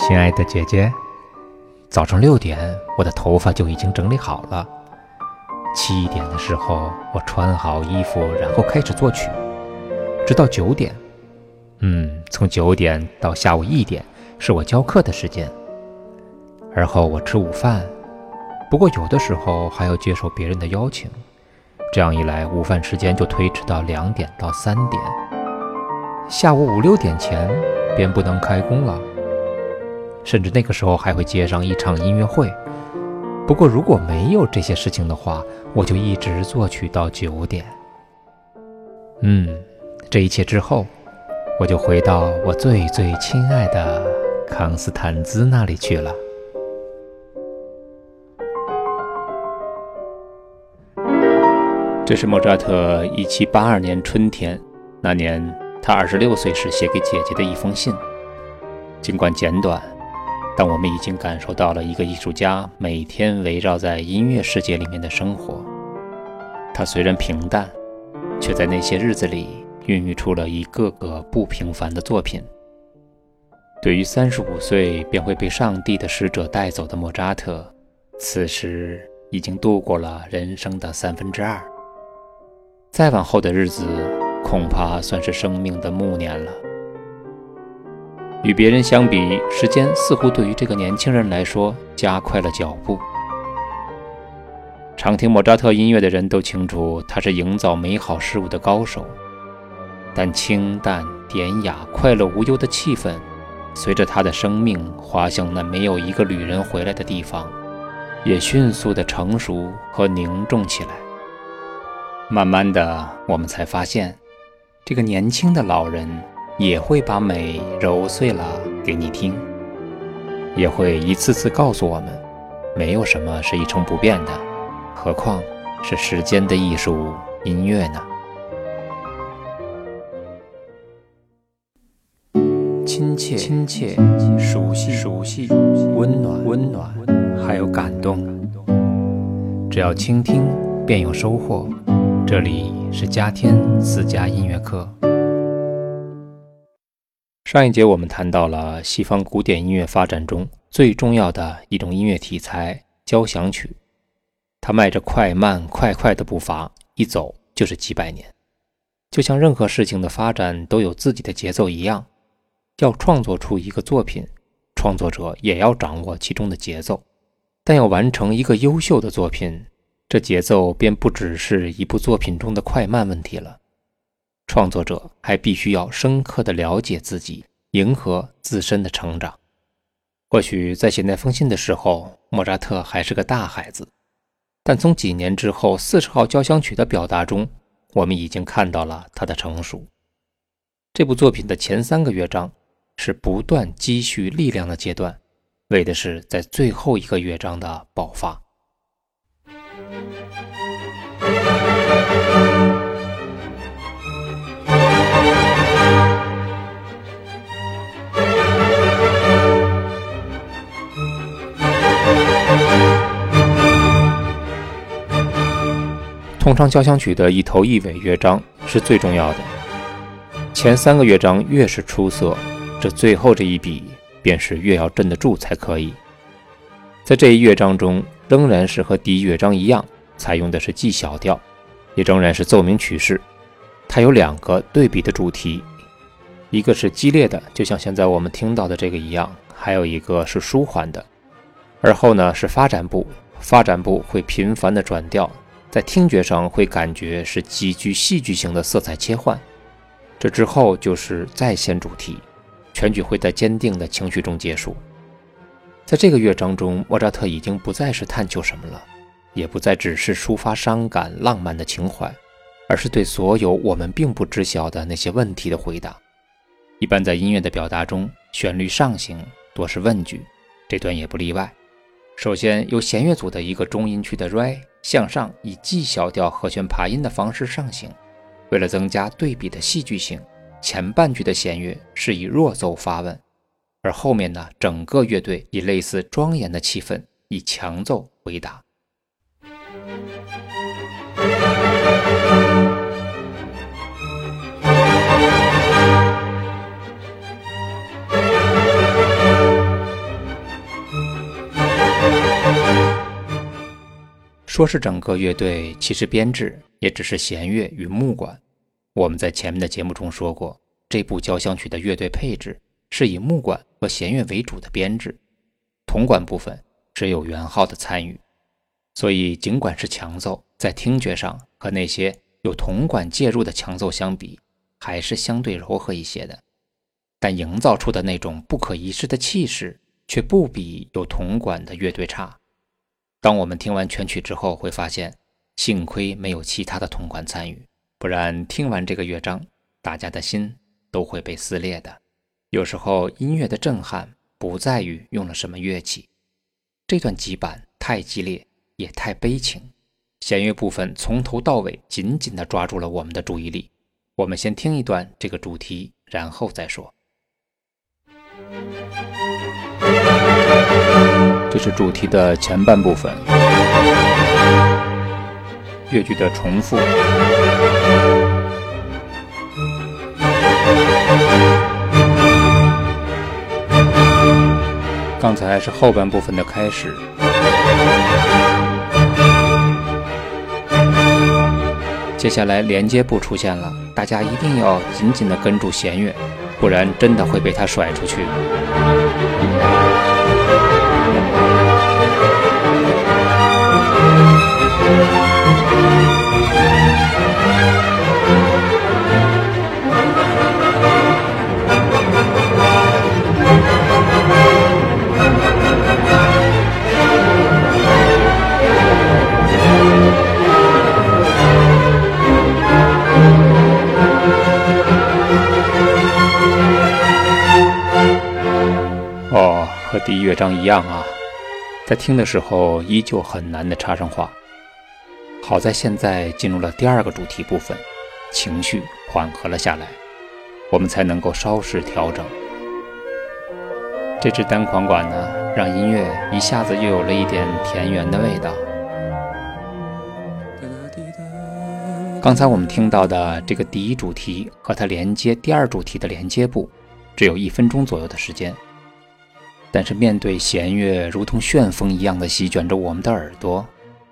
亲爱的姐姐，早上六点，我的头发就已经整理好了。七点的时候，我穿好衣服，然后开始作曲，直到九点。嗯，从九点到下午一点是我教课的时间。而后我吃午饭，不过有的时候还要接受别人的邀请，这样一来，午饭时间就推迟到两点到三点。下午五六点前便不能开工了，甚至那个时候还会接上一场音乐会。不过如果没有这些事情的话，我就一直作曲到九点。嗯，这一切之后，我就回到我最最亲爱的康斯坦兹那里去了。这是莫扎特一七八二年春天那年，他二十六岁时写给姐姐的一封信。尽管简短，但我们已经感受到了一个艺术家每天围绕在音乐世界里面的生活。他虽然平淡，却在那些日子里孕育出了一个个不平凡的作品。对于三十五岁便会被上帝的使者带走的莫扎特，此时已经度过了人生的三分之二。再往后的日子，恐怕算是生命的暮年了。与别人相比，时间似乎对于这个年轻人来说加快了脚步。常听莫扎特音乐的人都清楚，他是营造美好事物的高手。但清淡、典雅、快乐无忧的气氛，随着他的生命滑向那没有一个旅人回来的地方，也迅速地成熟和凝重起来。慢慢的，我们才发现，这个年轻的老人也会把美揉碎了给你听，也会一次次告诉我们，没有什么是一成不变的，何况是时间的艺术——音乐呢？亲切、亲切、熟悉、熟悉、温暖、温暖，还有感动。只要倾听，便有收获。这里是嘉天私家音乐课。上一节我们谈到了西方古典音乐发展中最重要的一种音乐题材——交响曲。它迈着快慢快快的步伐，一走就是几百年。就像任何事情的发展都有自己的节奏一样，要创作出一个作品，创作者也要掌握其中的节奏。但要完成一个优秀的作品，这节奏便不只是一部作品中的快慢问题了，创作者还必须要深刻地了解自己，迎合自身的成长。或许在写那封信的时候，莫扎特还是个大孩子，但从几年之后四十号交响曲的表达中，我们已经看到了他的成熟。这部作品的前三个乐章是不断积蓄力量的阶段，为的是在最后一个乐章的爆发。通常交响曲的一头一尾乐章是最重要的，前三个乐章越是出色，这最后这一笔便是越要镇得住才可以。在这一乐章中，仍然是和第一乐章一样，采用的是 G 小调，也仍然是奏鸣曲式。它有两个对比的主题，一个是激烈的，就像现在我们听到的这个一样；还有一个是舒缓的。而后呢是发展部，发展部会频繁的转调。在听觉上会感觉是极具戏剧性的色彩切换，这之后就是再现主题，全曲会在坚定的情绪中结束。在这个乐章中，莫扎特已经不再是探求什么了，也不再只是抒发伤感浪漫的情怀，而是对所有我们并不知晓的那些问题的回答。一般在音乐的表达中，旋律上行多是问句，这段也不例外。首先由弦乐组的一个中音区的 Re。向上以 G 小调和弦爬音的方式上行，为了增加对比的戏剧性，前半句的弦乐是以弱奏发问，而后面呢，整个乐队以类似庄严的气氛以强奏回答。说是整个乐队，其实编制也只是弦乐与木管。我们在前面的节目中说过，这部交响曲的乐队配置是以木管和弦乐为主的编制，铜管部分只有元昊的参与。所以，尽管是强奏，在听觉上和那些有铜管介入的强奏相比，还是相对柔和一些的。但营造出的那种不可一世的气势，却不比有铜管的乐队差。当我们听完全曲之后，会发现，幸亏没有其他的同款参与，不然听完这个乐章，大家的心都会被撕裂的。有时候音乐的震撼不在于用了什么乐器，这段急板太激烈，也太悲情，弦乐部分从头到尾紧紧地抓住了我们的注意力。我们先听一段这个主题，然后再说。是主题的前半部分，乐句的重复。刚才是后半部分的开始，接下来连接部出现了，大家一定要紧紧的跟住弦乐，不然真的会被它甩出去。第一乐章一样啊。在听的时候依旧很难的插上话，好在现在进入了第二个主题部分，情绪缓和了下来，我们才能够稍事调整。这支单簧管呢，让音乐一下子又有了一点田园的味道。刚才我们听到的这个第一主题和它连接第二主题的连接部，只有一分钟左右的时间。但是面对弦乐如同旋风一样的席卷着我们的耳朵，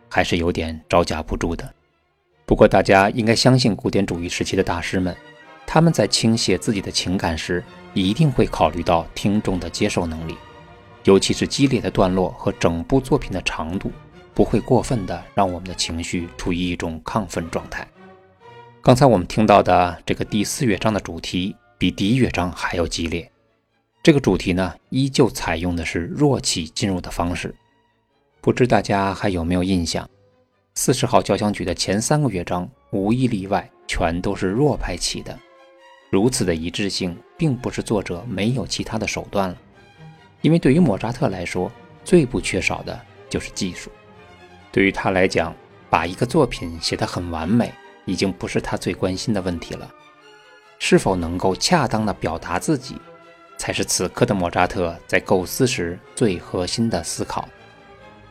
还是有点招架不住的。不过大家应该相信古典主义时期的大师们，他们在倾泻自己的情感时，一定会考虑到听众的接受能力，尤其是激烈的段落和整部作品的长度，不会过分的让我们的情绪处于一种亢奋状态。刚才我们听到的这个第四乐章的主题，比第一乐章还要激烈。这个主题呢，依旧采用的是弱起进入的方式，不知大家还有没有印象？四十号交响曲的前三个乐章无一例外全都是弱拍起的，如此的一致性，并不是作者没有其他的手段了，因为对于莫扎特来说，最不缺少的就是技术。对于他来讲，把一个作品写得很完美，已经不是他最关心的问题了，是否能够恰当的表达自己？才是此刻的莫扎特在构思时最核心的思考，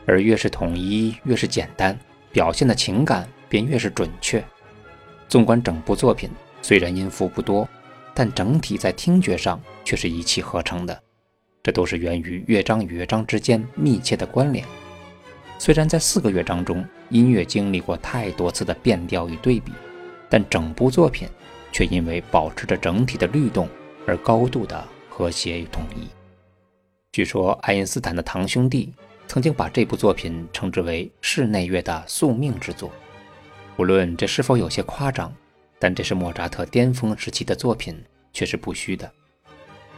而越是统一，越是简单，表现的情感便越是准确。纵观整部作品，虽然音符不多，但整体在听觉上却是一气呵成的。这都是源于乐章与乐章之间密切的关联。虽然在四个乐章中，音乐经历过太多次的变调与对比，但整部作品却因为保持着整体的律动而高度的。和谐与统一。据说爱因斯坦的堂兄弟曾经把这部作品称之为室内乐的宿命之作。无论这是否有些夸张，但这是莫扎特巅峰时期的作品，却是不虚的。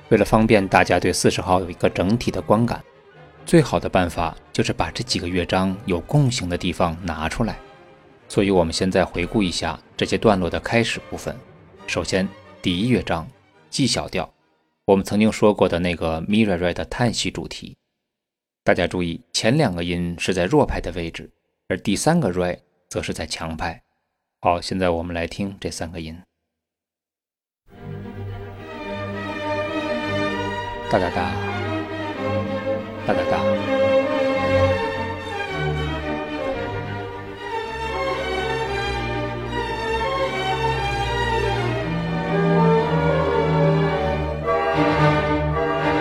为了方便大家对四十号有一个整体的观感，最好的办法就是把这几个乐章有共性的地方拿出来。所以，我们现在回顾一下这些段落的开始部分。首先，第一乐章 G 小调。我们曾经说过的那个咪瑞瑞的叹息主题，大家注意，前两个音是在弱拍的位置，而第三个瑞则是在强拍。好，现在我们来听这三个音，哒哒哒，哒。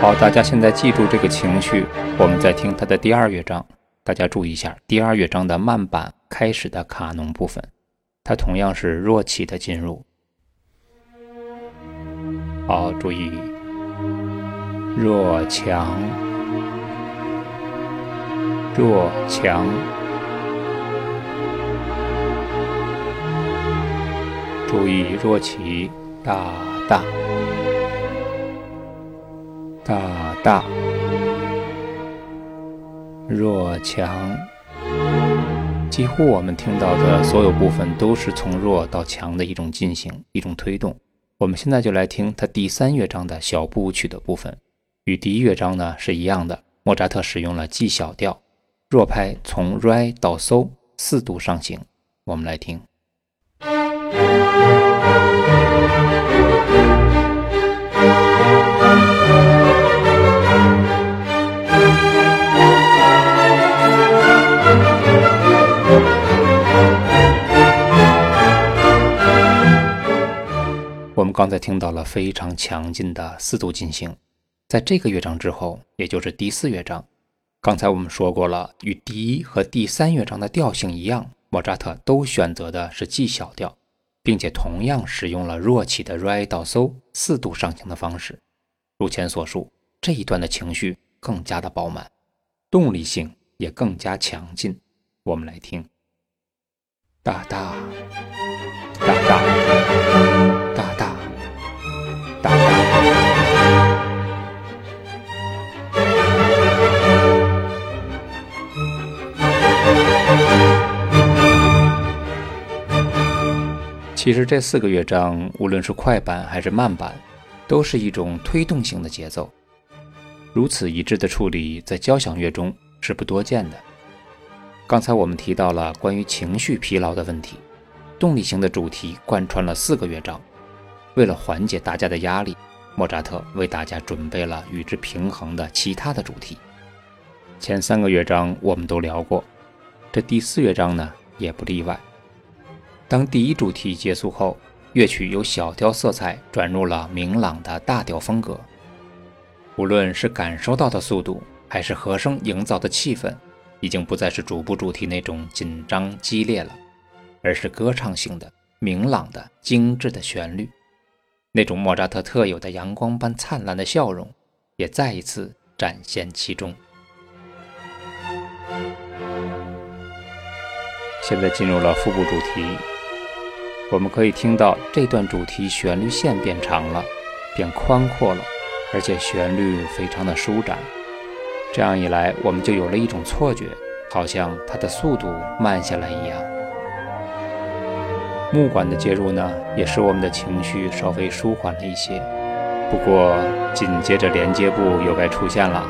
好，大家现在记住这个情绪。我们再听它的第二乐章，大家注意一下第二乐章的慢板开始的卡农部分，它同样是弱起的进入。好，注意弱强，弱强，注意弱起大大大大。弱强，几乎我们听到的所有部分都是从弱到强的一种进行，一种推动。我们现在就来听它第三乐章的小步舞曲的部分，与第一乐章呢是一样的。莫扎特使用了 G 小调，弱拍从 Re 到 So 四度上行。我们来听。我们刚才听到了非常强劲的四度进行，在这个乐章之后，也就是第四乐章。刚才我们说过了，与第一和第三乐章的调性一样，莫扎特都选择的是 G 小调，并且同样使用了弱起的 Re 到 So 四度上行的方式。如前所述，这一段的情绪更加的饱满，动力性也更加强劲。我们来听，大大其实这四个乐章，无论是快板还是慢板，都是一种推动性的节奏。如此一致的处理，在交响乐中是不多见的。刚才我们提到了关于情绪疲劳的问题，动力型的主题贯穿了四个乐章。为了缓解大家的压力，莫扎特为大家准备了与之平衡的其他的主题。前三个乐章我们都聊过，这第四乐章呢也不例外。当第一主题结束后，乐曲由小调色彩转入了明朗的大调风格。无论是感受到的速度，还是和声营造的气氛，已经不再是主部主题那种紧张激烈了，而是歌唱性的、明朗的、精致的旋律。那种莫扎特特有的阳光般灿烂的笑容，也再一次展现其中。现在进入了副部主题，我们可以听到这段主题旋律线变长了，变宽阔了，而且旋律非常的舒展。这样一来，我们就有了一种错觉，好像它的速度慢下来一样。木管的介入呢，也使我们的情绪稍微舒缓了一些。不过，紧接着连接部又该出现了，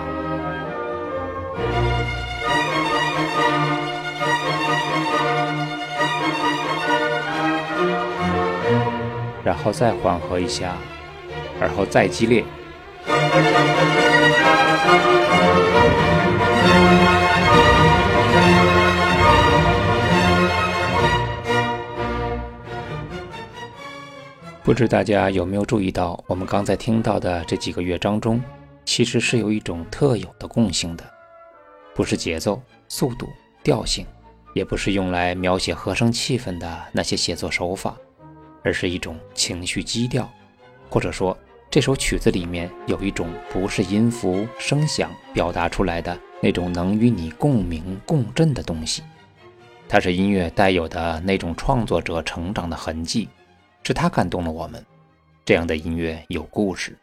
然后再缓和一下，而后再激烈。不知大家有没有注意到，我们刚才听到的这几个乐章中，其实是有一种特有的共性的，不是节奏、速度、调性，也不是用来描写和声气氛的那些写作手法，而是一种情绪基调，或者说这首曲子里面有一种不是音符、声响表达出来的那种能与你共鸣、共振的东西，它是音乐带有的那种创作者成长的痕迹。是他感动了我们，这样的音乐有故事，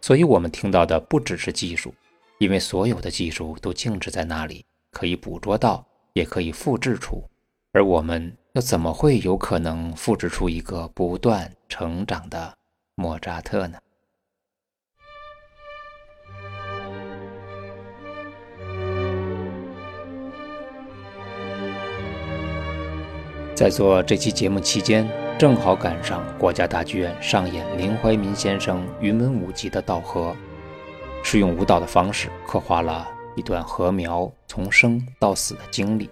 所以我们听到的不只是技术，因为所有的技术都静止在那里，可以捕捉到，也可以复制出，而我们又怎么会有可能复制出一个不断成长的莫扎特呢？在做这期节目期间。正好赶上国家大剧院上演林怀民先生云门舞集的稻禾，是用舞蹈的方式刻画了一段禾苗从生到死的经历。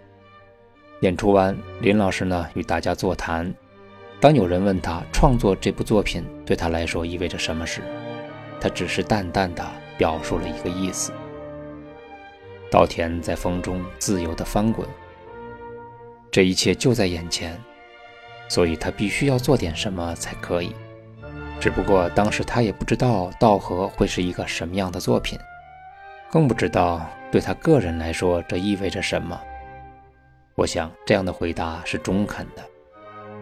演出完，林老师呢与大家座谈。当有人问他创作这部作品对他来说意味着什么时，他只是淡淡的表述了一个意思：稻田在风中自由的翻滚，这一切就在眼前，所以他必须要做点什么才可以。只不过当时他也不知道稻荷会是一个什么样的作品，更不知道对他个人来说这意味着什么。我想这样的回答是中肯的，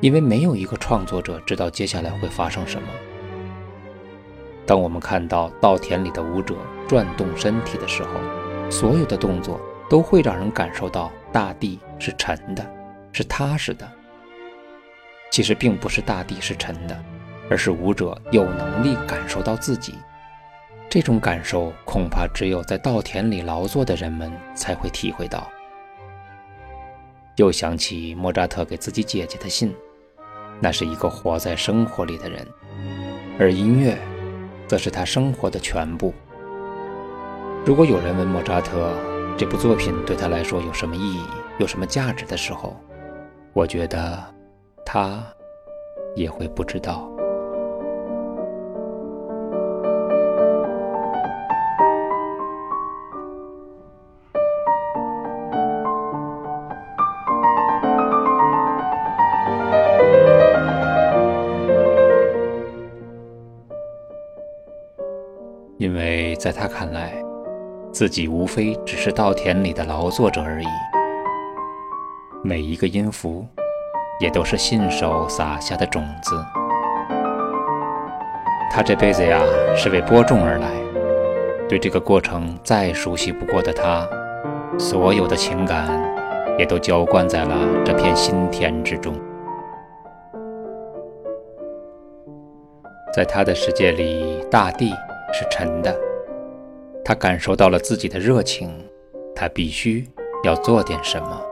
因为没有一个创作者知道接下来会发生什么。当我们看到稻田里的舞者转动身体的时候，所有的动作都会让人感受到大地是沉的，是踏实的。其实并不是大地是沉的。而是舞者有能力感受到自己，这种感受恐怕只有在稻田里劳作的人们才会体会到。又想起莫扎特给自己姐姐的信，那是一个活在生活里的人，而音乐，则是他生活的全部。如果有人问莫扎特这部作品对他来说有什么意义、有什么价值的时候，我觉得他也会不知道。在他看来，自己无非只是稻田里的劳作者而已。每一个音符，也都是信手撒下的种子。他这辈子呀，是为播种而来。对这个过程再熟悉不过的他，所有的情感，也都浇灌在了这片心田之中。在他的世界里，大地。是沉的，他感受到了自己的热情，他必须要做点什么，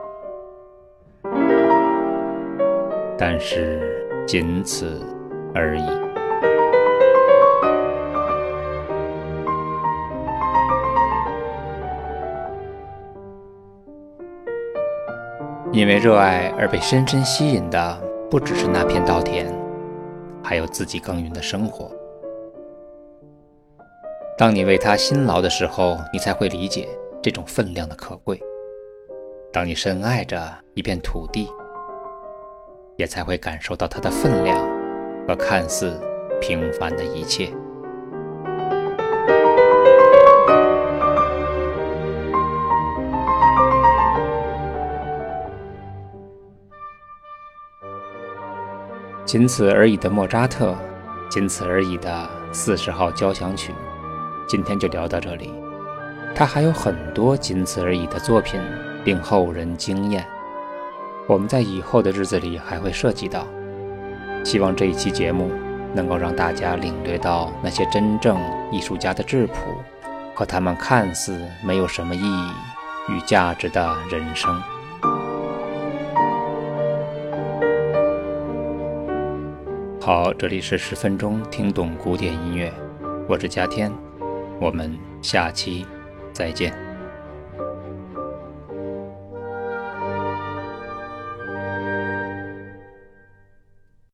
但是仅此而已。因为热爱而被深深吸引的，不只是那片稻田，还有自己耕耘的生活。当你为他辛劳的时候，你才会理解这种分量的可贵。当你深爱着一片土地，也才会感受到它的分量和看似平凡的一切。仅此而已的莫扎特，仅此而已的四十号交响曲。今天就聊到这里，他还有很多仅此而已的作品令后人惊艳。我们在以后的日子里还会涉及到。希望这一期节目能够让大家领略到那些真正艺术家的质朴和他们看似没有什么意义与价值的人生。好，这里是十分钟听懂古典音乐，我是嘉天。我们下期再见。